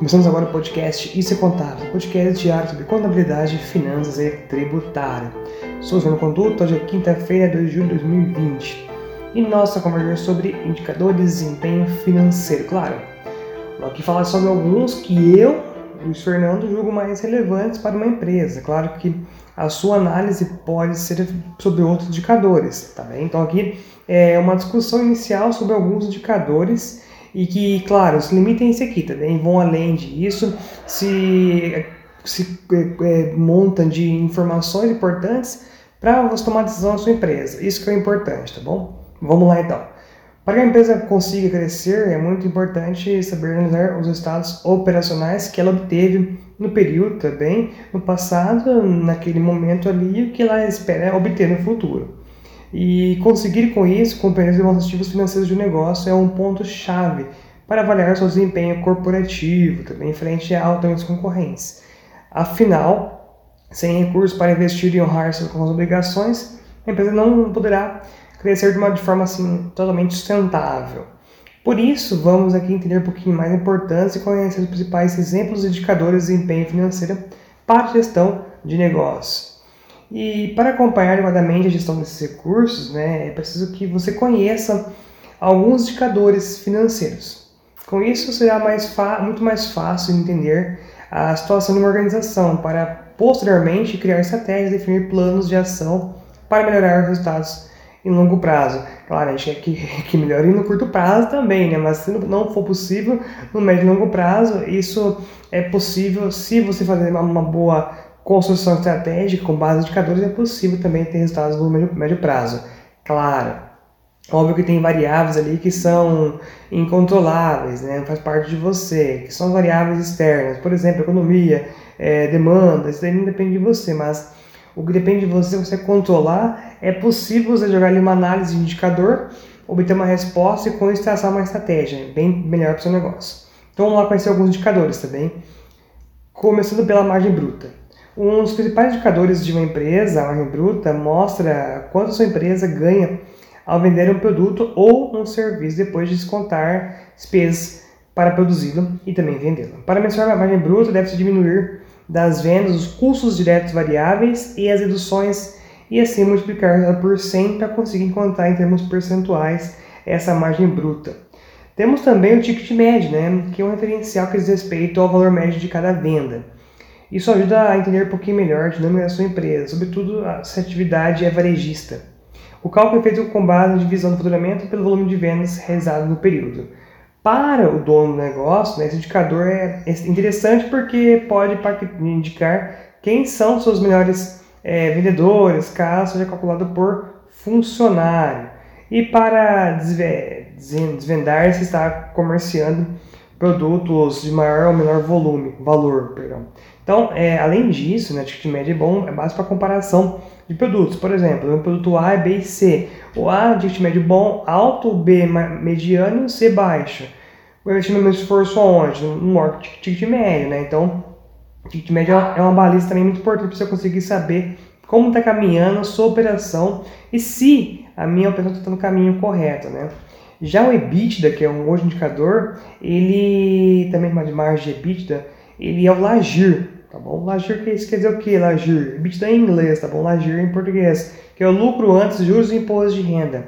Começamos agora o podcast Isso é Contábil, podcast diário sobre contabilidade, finanças e tributário. Sou o João Conduto, hoje é quinta-feira, 2 de julho de 2020. E nós vamos conversar sobre indicadores de desempenho financeiro, claro. Vou aqui falar sobre alguns que eu, Luiz Fernando, julgo mais relevantes para uma empresa. Claro que a sua análise pode ser sobre outros indicadores, tá bem? Então aqui é uma discussão inicial sobre alguns indicadores e que, claro, se limitem esse aqui também, vão além disso, se, se é, é, montam de informações importantes para você tomar decisão na sua empresa. Isso que é importante, tá bom? Vamos lá então. Para que a empresa consiga crescer, é muito importante saber analisar os estados operacionais que ela obteve no período também, no passado, naquele momento ali, o que ela espera obter no futuro. E conseguir com isso compreender os demonstrativos financeiros de um negócio é um ponto-chave para avaliar seu desempenho corporativo, também frente a altos concorrentes. Afinal, sem recursos para investir e honrar suas obrigações, a empresa não poderá crescer de uma de forma assim totalmente sustentável. Por isso, vamos aqui entender um pouquinho mais a importância e conhecer os principais exemplos e indicadores de desempenho financeiro para a gestão de negócio. E para acompanhar adequadamente a gestão desses recursos, né, é preciso que você conheça alguns indicadores financeiros. Com isso, será mais muito mais fácil entender a situação de uma organização para posteriormente criar estratégias e definir planos de ação para melhorar os resultados em longo prazo. Claro, a gente quer que, que melhore no curto prazo também, né? mas se não for possível no médio e longo prazo, isso é possível se você fazer uma boa construção estratégica com base em indicadores é possível também ter resultados no médio, médio prazo. Claro, óbvio que tem variáveis ali que são incontroláveis, né? faz parte de você, que são variáveis externas, por exemplo, economia, é, demanda, isso daí não depende de você, mas o que depende de você, você controlar, é possível você jogar ali uma análise de indicador, obter uma resposta e com isso traçar uma estratégia bem melhor para o seu negócio. Então vamos lá conhecer alguns indicadores também, começando pela margem bruta. Um dos principais indicadores de uma empresa, a margem bruta, mostra quanto sua empresa ganha ao vender um produto ou um serviço depois de descontar despesas para produzi-lo e também vendê-lo. Para mensurar a margem bruta, deve-se diminuir das vendas os custos diretos variáveis e as reduções e assim multiplicar por 100 para conseguir encontrar em termos percentuais essa margem bruta. Temos também o ticket médio, né, que é um referencial que diz respeito ao valor médio de cada venda. Isso ajuda a entender um pouquinho melhor a dinâmica da sua empresa, sobretudo se a atividade é varejista. O cálculo é feito com base na divisão do faturamento pelo volume de vendas realizado no período. Para o dono do negócio, né, esse indicador é interessante porque pode indicar quem são seus melhores é, vendedores, caso seja calculado por funcionário. E para desvendar se está comerciando produtos de maior ou menor volume, valor, perdão. Então, é, além disso, né, ticket médio é bom, é base para comparação de produtos. Por exemplo, um produto A, B e C. O A, ticket médio bom, alto, B, mediano, C, baixo. O investimento de esforço aonde? No maior ticket médio, né? Então, ticket médio é uma baliza também muito importante para você conseguir saber como está caminhando a sua operação e se a minha operação está no caminho correto, né? Já o EBITDA, que é um outro indicador, ele também chama de margem de EBITDA, ele é o LAGIR, tá bom? Isso quer dizer o que, LAGIR? EBITDA em inglês, tá bom? LAGIR em português, que é o lucro antes juros e imposto de renda.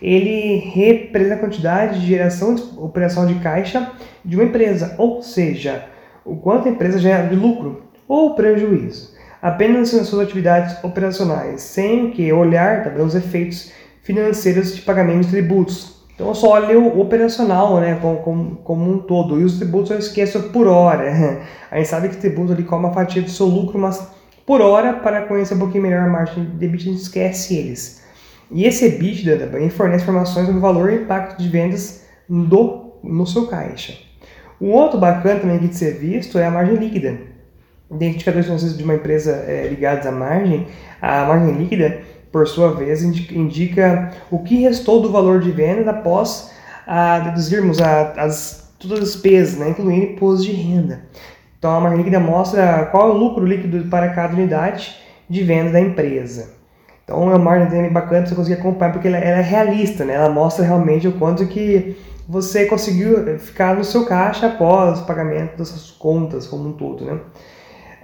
Ele representa a quantidade de geração de operação de caixa de uma empresa, ou seja, o quanto a empresa gera de lucro ou prejuízo, apenas nas suas atividades operacionais, sem que olhar também os efeitos financeiros de pagamento de tributos, então eu só olho o operacional, né, como, como, como, um todo. E os tributos eu esqueço por hora. A gente sabe que tributo ali come uma fatia do seu lucro, mas por hora, para conhecer um pouquinho melhor a margem de EBITDA, a gente esquece eles. E esse EBITDA também fornece informações sobre o valor e impacto de vendas do, no seu caixa. O outro bacana também aqui de ser visto é a margem líquida. Dentre indicadores de uma empresa é, ligados à margem, a margem líquida por sua vez, indica o que restou do valor de venda após a, deduzirmos a, as, todas as despesas, né, incluindo imposto de renda. Então, a margem líquida mostra qual é o lucro líquido para cada unidade de venda da empresa. Então, é uma margem bem bacana para você conseguir acompanhar, porque ela, ela, é realista, né? ela mostra realmente o quanto que você conseguiu ficar no seu caixa após o pagamento das suas contas como um todo, né?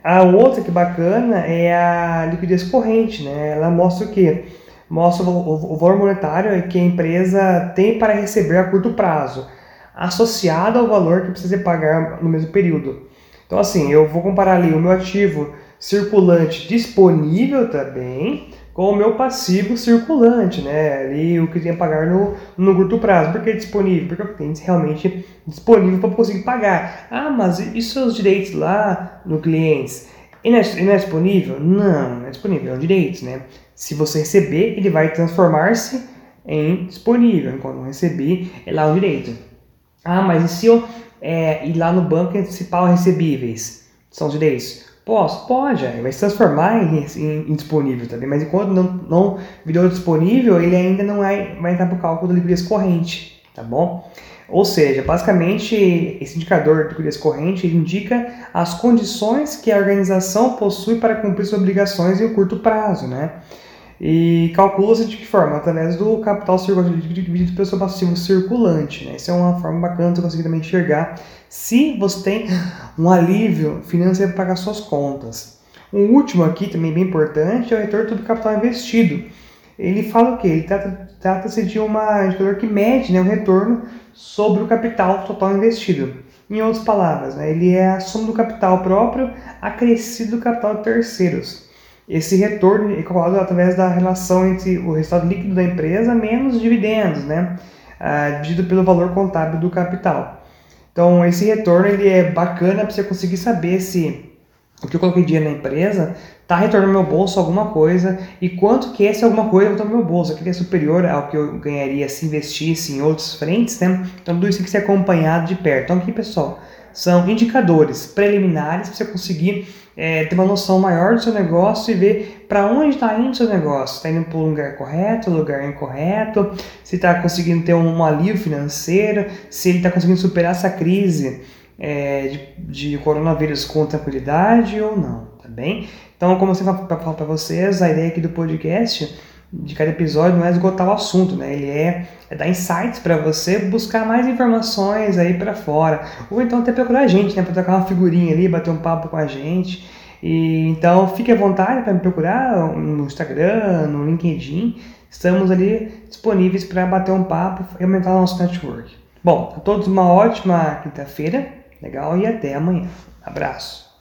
A outra que bacana é a liquidez corrente, né? Ela mostra o quê? Mostra o valor monetário que a empresa tem para receber a curto prazo, associado ao valor que precisa pagar no mesmo período. Então, assim, eu vou comparar ali o meu ativo circulante disponível também com o meu passivo circulante, né? Ali o que tem a pagar no, no curto prazo. Por que disponível? Porque eu tenho realmente disponível para conseguir pagar. Ah, mas e seus direitos lá no clientes? E não, é, não é disponível? Não, não é disponível, é um direito, né? Se você receber, ele vai transformar-se em disponível. Enquanto não receber, é lá um direito. Ah, mas e se eu é, ir lá no banco antecipar os recebíveis? São os direitos. Posso? Pode, vai se transformar em, em, em, disponível também, mas enquanto não, não virou disponível, ele ainda não é, vai entrar para o cálculo da liquidez corrente, tá bom? Ou seja, basicamente, esse indicador de liquidez corrente indica as condições que a organização possui para cumprir suas obrigações em um curto prazo, né? E calcula-se de que forma? Através do capital circulante dividido pelo seu passivo circulante. Né? Isso é uma forma bacana de você conseguir também enxergar se você tem um alívio financeiro para pagar suas contas. Um último aqui, também bem importante, é o retorno do capital investido. Ele fala o quê? Ele trata-se trata de um indicador que mede né, o retorno sobre o capital total investido. Em outras palavras, né, ele é a soma do capital próprio acrescido do capital de terceiros. Esse retorno é calculado através da relação entre o resultado líquido da empresa menos dividendos, né? Ah, dividido pelo valor contábil do capital. Então, esse retorno ele é bacana para você conseguir saber se o que eu coloquei dinheiro na empresa está retornando meu bolso alguma coisa e quanto que esse alguma coisa está no meu bolso. Aquele é superior ao que eu ganharia se investisse em outros frentes, né? Então, tudo isso tem que ser acompanhado de perto. Então, aqui, pessoal, são indicadores preliminares para você conseguir é, ter uma noção maior do seu negócio e ver para onde está indo o seu negócio. Está indo para o lugar correto, lugar incorreto, se está conseguindo ter um, alívio financeiro, se ele está conseguindo superar essa crise é, de, de, coronavírus com tranquilidade ou não, tá bem? Então, como eu sempre falo para vocês, a ideia aqui do podcast de cada episódio não é esgotar o assunto, né? Ele é, é dar insights para você buscar mais informações aí para fora. Ou então até procurar a gente, né? Para trocar uma figurinha ali, bater um papo com a gente. E, então fique à vontade para me procurar no Instagram, no LinkedIn. Estamos ali disponíveis para bater um papo e aumentar o nosso network. Bom, a todos uma ótima quinta-feira, legal, e até amanhã. Abraço.